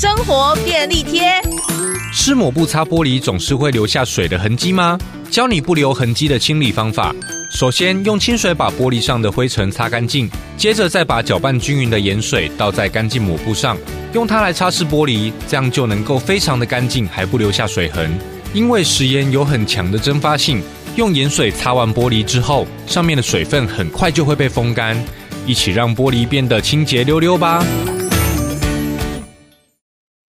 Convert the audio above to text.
生活便利贴。湿抹布擦玻璃总是会留下水的痕迹吗？教你不留痕迹的清理方法。首先用清水把玻璃上的灰尘擦干净接着再把搅拌均匀的盐水倒在干净抹布上用它来擦拭玻璃这样就能够非常的干净还不留下水痕。因为食盐有很强的蒸发性用盐水擦完玻璃之后上面的水分很快就会被风干。一起让玻璃变得清洁溜溜吧。